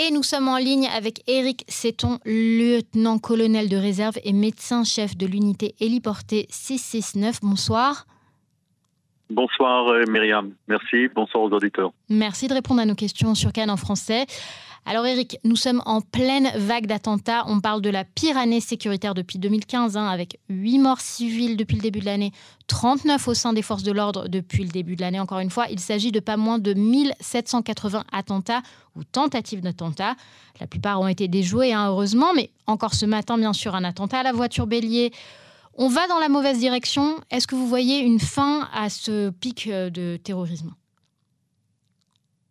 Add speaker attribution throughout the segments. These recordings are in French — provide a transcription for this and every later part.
Speaker 1: Et nous sommes en ligne avec Éric Seton, lieutenant-colonel de réserve et médecin-chef de l'unité héliportée 669. Bonsoir.
Speaker 2: Bonsoir euh, Myriam, merci, bonsoir aux auditeurs.
Speaker 1: Merci de répondre à nos questions sur Cannes en français. Alors Eric, nous sommes en pleine vague d'attentats. On parle de la pire année sécuritaire depuis 2015, hein, avec 8 morts civiles depuis le début de l'année, 39 au sein des forces de l'ordre depuis le début de l'année. Encore une fois, il s'agit de pas moins de 1780 attentats ou tentatives d'attentats. La plupart ont été déjoués, hein, heureusement, mais encore ce matin, bien sûr, un attentat à la voiture bélier. On va dans la mauvaise direction. Est-ce que vous voyez une fin à ce pic euh, de terrorisme?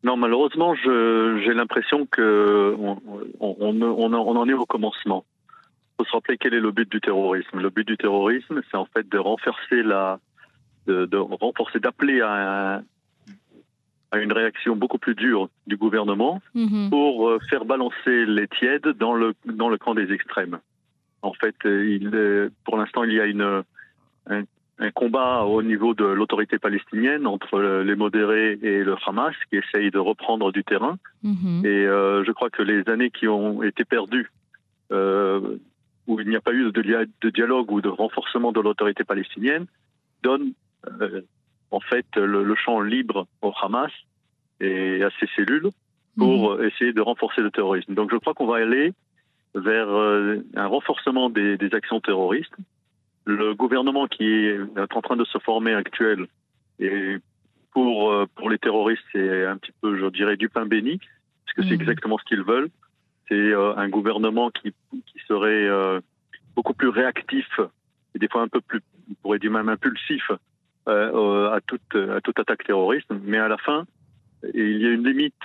Speaker 2: Non, malheureusement, j'ai l'impression que on, on, en est au commencement. Il faut se rappeler quel est le but du terrorisme. Le but du terrorisme, c'est en fait de renforcer la, de, renforcer, d'appeler à, à, une réaction beaucoup plus dure du gouvernement mhm. pour euh, faire balancer les tièdes dans le dans le camp des extrêmes. En fait, il, pour l'instant, il y a une un, un combat au niveau de l'autorité palestinienne entre les modérés et le Hamas qui essayent de reprendre du terrain. Mhm. Et euh, je crois que les années qui ont été perdues, euh, où il n'y a pas eu de, de, dialogue ou de renforcement de l'autorité palestinienne, donnent euh, en fait le, champ libre au Hamas et à ses cellules pour mhm. essayer de renforcer le terrorisme. Donc je crois qu'on va aller vers un renforcement des, des actions terroristes le gouvernement qui est en train de se former actuel, et pour, euh, pour les terroristes, c'est un petit peu, je dirais, du pain béni, parce que c'est mhm. exactement ce qu'ils veulent. C'est euh, un gouvernement qui, qui serait euh, beaucoup plus réactif et des fois un peu plus, on pourrait dire même impulsif à, toute, à toute attaque terroriste. Mais à la fin, il y a une limite,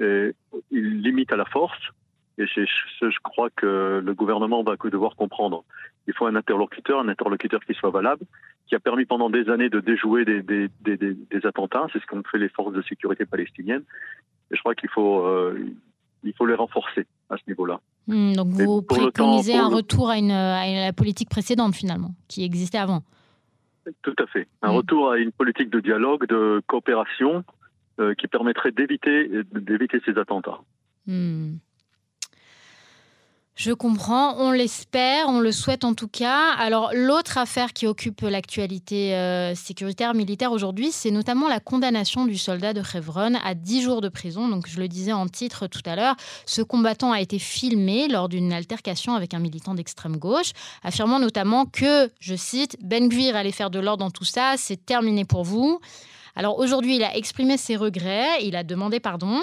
Speaker 2: une limite à la force. Et je, je crois que le gouvernement va devoir comprendre. Il faut un interlocuteur, un interlocuteur qui soit valable, qui a permis pendant des années de déjouer des, des, des, des attentats. C'est ce qu'ont fait les forces de sécurité palestiniennes. Et je crois qu'il faut, euh, il faut les renforcer à ce niveau-là.
Speaker 1: Hmm, donc vous préconisez un retour à, une, à la politique précédente finalement, qui existait avant.
Speaker 2: Tout à fait. Un hmm. retour à une politique de dialogue, de coopération, euh, qui permettrait d'éviter d'éviter ces attentats.
Speaker 1: Hmm. Je comprends, on l'espère, on le souhaite en tout cas. Alors l'autre affaire qui occupe l'actualité euh, sécuritaire militaire aujourd'hui, c'est notamment la condamnation du soldat de Chevron à 10 jours de prison. Donc je le disais en titre tout à l'heure, ce combattant a été filmé lors d'une altercation avec un militant d'extrême gauche, affirmant notamment que, je cite, Ben Gvir allait faire de l'ordre dans tout ça, c'est terminé pour vous. Alors aujourd'hui, il a exprimé ses regrets, il a demandé pardon.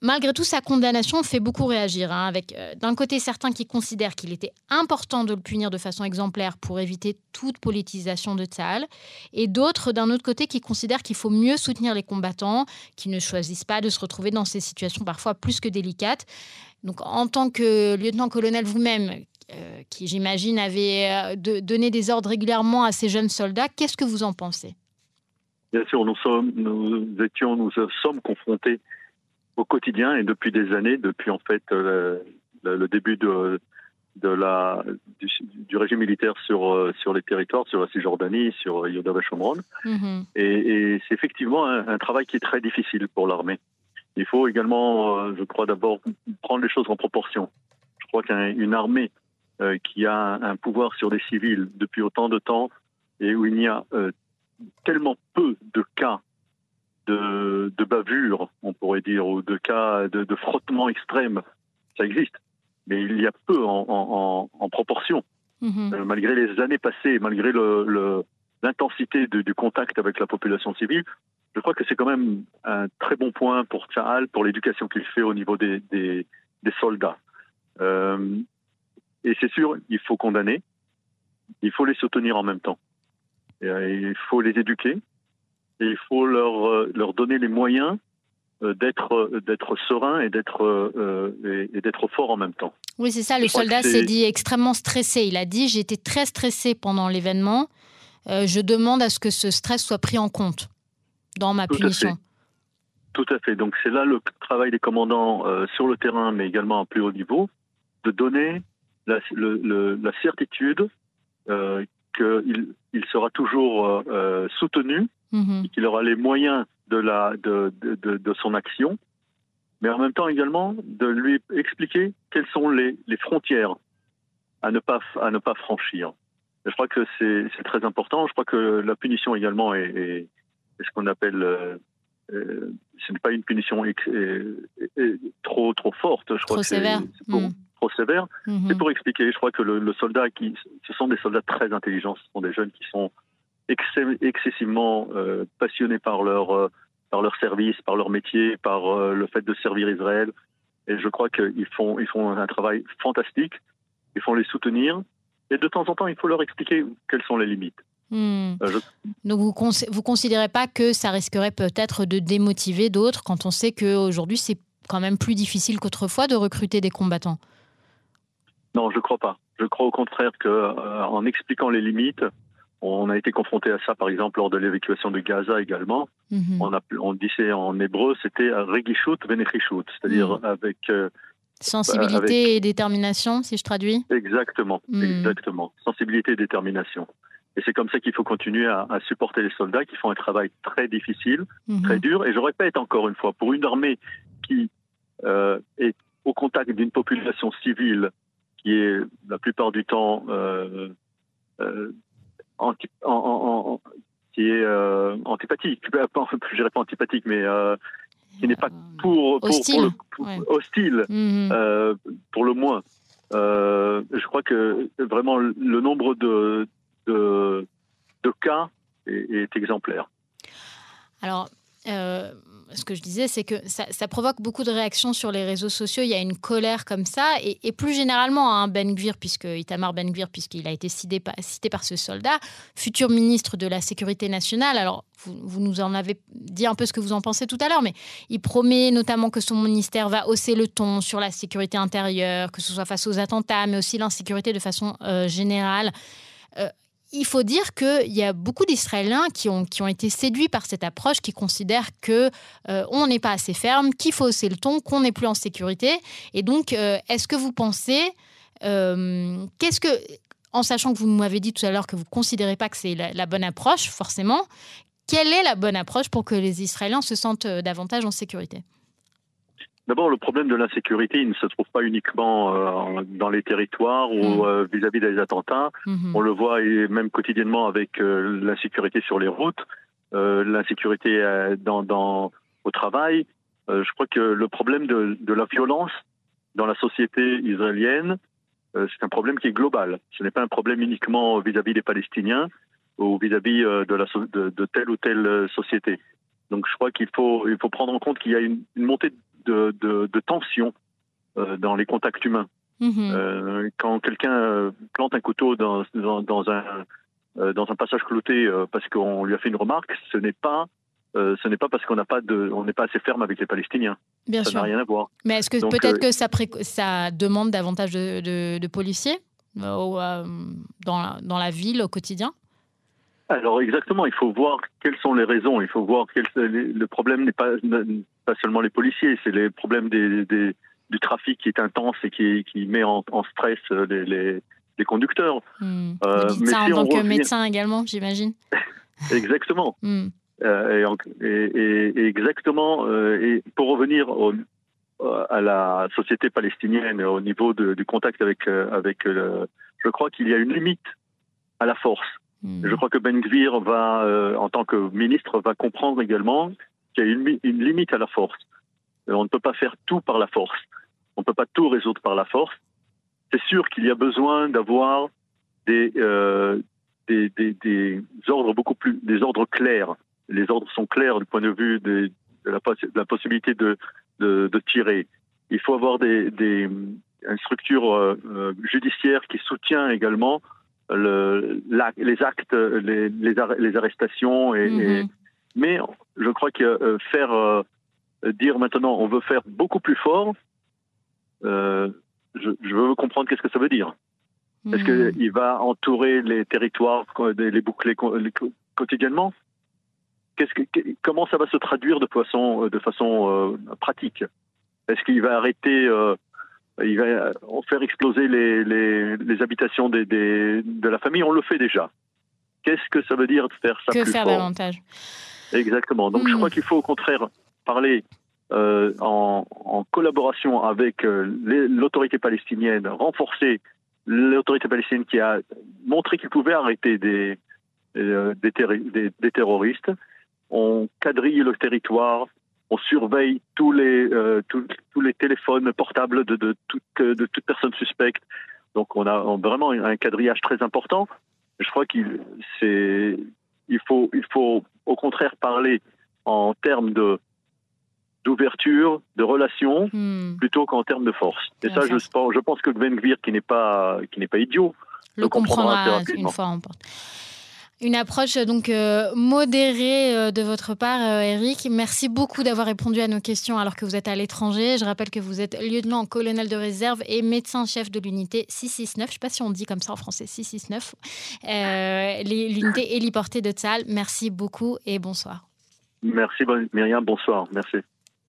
Speaker 1: Malgré tout, sa condamnation fait beaucoup réagir, hein, avec euh, d'un côté certains qui considèrent qu'il était important de le punir de façon exemplaire pour éviter toute politisation de Tzal, et d'autres d'un autre côté qui considèrent qu'il faut mieux soutenir les combattants, qui ne choisissent pas de se retrouver dans ces situations parfois plus que délicates. Donc en tant que lieutenant-colonel vous-même, euh, qui j'imagine avait euh, donné des ordres régulièrement à ces jeunes soldats, qu'est-ce que vous en pensez?
Speaker 2: Bien sûr, nous sommes, nous étions, nous sommes confrontés au quotidien et depuis des années, depuis en fait euh, le, début de, de la, du, régime militaire sur, euh, sur les territoires, sur la Cisjordanie, sur Yodav mm-hmm. Et, c'est effectivement un, travail qui est très difficile pour l'armée. Il faut également, euh, je crois d'abord, prendre les choses en proportion. Je crois qu'une armée qui a un, pouvoir sur des civils depuis autant de temps et où il n'y a tellement peu de cas de, de, bavure, on pourrait dire, ou de cas de, de, frottement extrême. Ça existe, mais il y a peu en, en, en proportion. Mhm. Euh, malgré les années passées, malgré l'intensité le, du contact avec la population civile, je crois que c'est quand même un très bon point pour Tchahal, pour l'éducation qu'il fait au niveau des, des, des soldats. Euh, et c'est sûr, il faut condamner, il faut les soutenir en même temps. Euh, il faut les éduquer et il faut leur, euh, leur donner les moyens euh, d'être d'être serein et d'être et, d'être fort en même temps.
Speaker 1: Oui, c'est ça. Le soldat s'est dit extrêmement stressé. Il a dit j'ai été très stressé pendant l'événement. je demande à ce que ce stress soit pris en compte dans ma punition.
Speaker 2: Tout à fait. Donc c'est là le travail des commandants sur le terrain, mais également à plus haut niveau, de donner la, la certitude qu'il il sera toujours euh, euh, soutenu, mhm. qu'il aura les moyens de, la, de, de, de, son action, mais en même temps également de lui expliquer quelles sont les, les frontières à ne pas, à ne pas franchir. je crois que c'est très important. Je crois que la punition également est, est, ce qu'on appelle. Euh, euh, ce n'est pas une punition trop trop forte. Je
Speaker 1: trop sévère.
Speaker 2: Mm. Trop sévère. C'est pour expliquer. Je crois que le, soldat qui, ce sont des soldats très intelligents. Ce sont des jeunes qui sont excessivement euh, passionnés par leur par leur service, par leur métier, par le fait de servir Israël. Et je crois qu'ils font ils font un travail fantastique il faut les soutenir. Et de temps en temps, il faut leur expliquer quelles sont les limites.
Speaker 1: Hmm. Euh, Donc vous ne considérez pas que ça risquerait peut-être de démotiver d'autres quand on sait qu'aujourd'hui c'est quand même plus difficile qu'autrefois de recruter des combattants?
Speaker 2: Non, je ne crois pas. Je crois au contraire qu'en euh, en expliquant les limites, on a été confronté à ça par exemple lors de l'évacuation de Gaza également. Mhm. On, a, on disait en hébreu c'était regishut venechishut, c'est-à-dire mhm. avec euh,
Speaker 1: Sensibilité et détermination, si je traduis?
Speaker 2: Exactement, hmm. exactement. Sensibilité et détermination. Et c'est comme ça qu'il faut continuer à, supporter les soldats qui font un travail très difficile, très dur. Et je répète encore une fois, pour une armée qui euh, est au contact d'une population civile qui est la plupart du temps euh, euh, anti, qui est antipathique, je dirais pas antipathique, mais qui n'est pas pour, pour,
Speaker 1: hostile,
Speaker 2: pour, hostile mhm. euh, pour le moins. Euh, je crois que vraiment le nombre de, de, de cas est, est, exemplaire.
Speaker 1: Alors, euh, ce que je disais, c'est que ça, provoque beaucoup de réactions sur les réseaux sociaux. Il y a une colère comme ça. Et, plus généralement, hein, Ben Gvir, puisque Itamar Ben Gvir, puisqu'il a été cité, par ce soldat, futur ministre de la Sécurité nationale. Alors, vous, nous en avez dit un peu ce que vous en pensez tout à l'heure, mais il promet notamment que son ministère va hausser le ton sur la sécurité intérieure, que ce soit face aux attentats, mais aussi l'insécurité de façon euh, générale. Euh, il faut dire qu'il y a beaucoup d'Israéliens qui ont, qui ont été séduits par cette approche, qui considèrent que euh, on n'est pas assez ferme, qu'il faut hausser le ton, qu'on n'est plus en sécurité. Et donc, euh, est-ce que vous pensez, euh, qu'est-ce que, en sachant que vous m'avez dit tout à l'heure que vous ne considérez pas que c'est la, bonne approche, forcément, quelle est la bonne approche pour que les Israéliens se sentent davantage en sécurité?
Speaker 2: D'abord, le problème de l'insécurité, il ne se trouve pas uniquement euh, dans les territoires ou mm. euh, vis-à-vis des attentats. Mm-hmm. On le voit et même quotidiennement avec euh, l'insécurité sur les routes, l'insécurité dans, dans, au travail. je crois que le problème de, de, la violence dans la société israélienne, c'est un problème qui est global. Ce n'est pas un problème uniquement vis-à-vis des Palestiniens ou vis-à-vis de, la, de, de, telle ou telle société. Donc je crois qu'il faut, il faut prendre en compte qu'il y a une, une montée de, de, tension euh, dans les contacts humains. Mhm. Euh, quand quelqu'un euh, plante un couteau dans, dans, un, dans un passage clouté parce qu'on lui a fait une remarque, ce n'est pas ce n'est pas parce qu'on n'a pas de, on n'est pas assez ferme avec les Palestiniens.
Speaker 1: Bien
Speaker 2: ça n'a rien à voir.
Speaker 1: Mais est-ce que peut-être que ça, ça demande davantage de, de, policiers dans, la, dans la ville au quotidien?
Speaker 2: Alors exactement, il faut voir quelles sont les raisons. Il faut voir quel, le problème n'est pas pas seulement les policiers, c'est les problèmes des, du trafic qui est intense et qui, qui met en, stress les, les, conducteurs.
Speaker 1: Euh, mais ça en tant que médecin également, j'imagine.
Speaker 2: exactement. Hmm. Euh, et, exactement. Euh, et pour revenir à la société palestinienne au niveau du contact avec avec je crois qu'il y a une limite à la force. Hmm. Je crois que Ben Gvir va, euh, en tant que ministre, va comprendre également qu'il y a une, limite à la force. Euh, on ne peut pas faire tout par la force. On ne peut pas tout résoudre par la force. C'est sûr qu'il y a besoin d'avoir des, euh, des, des, des, ordres beaucoup plus, des ordres clairs. Les ordres sont clairs du point de vue de, la, possibilité de, de, de, tirer. Il faut avoir des, des une structure euh, euh judiciaire qui soutient également le, les actes, les, les, arrestations. Et, mhm. mais je crois que euh, faire euh, dire maintenant on veut faire beaucoup plus fort, euh, je, veux comprendre qu'est-ce que ça veut dire. Est-ce mhm. qu'il va entourer les territoires, les boucler quotidiennement? Que, Comment ça va se traduire de façon, de façon pratique? Est-ce qu'il va arrêter il va euh, faire exploser les, les, habitations des, de la famille. On le fait déjà. Qu'est-ce que ça veut dire de faire ça
Speaker 1: que
Speaker 2: plus
Speaker 1: faire davantage
Speaker 2: Exactement. Donc je hmm. crois qu'il faut au contraire parler en, en, collaboration avec l'autorité palestinienne, renforcer l'autorité palestinienne qui a montré qu'il pouvait arrêter des, des, des, terroristes. On quadrille le territoire, on surveille tous les, tous, tous, les téléphones portables de, de, toute, de toute personne suspecte. Donc on a vraiment un quadrillage très important. Je crois qu'il il faut, il faut au contraire parler en termes de d'ouverture, de relations, hmm. plutôt qu'en termes de force. Et ça, je, je pense que Gvir, qui n'est pas, qui n'est pas idiot,
Speaker 1: le, comprendra, comprendra une fois en porte. Une approche donc euh, modérée euh, de votre part, euh, Eric. Merci beaucoup d'avoir répondu à nos questions alors que vous êtes à l'étranger. Je rappelle que vous êtes lieutenant-colonel de réserve et médecin-chef de l'unité 669. Je ne sais pas si on dit comme ça en français, 669. l'unité héliportée de Tzal. Merci beaucoup et bonsoir.
Speaker 2: Merci Myriam, bonsoir. Merci.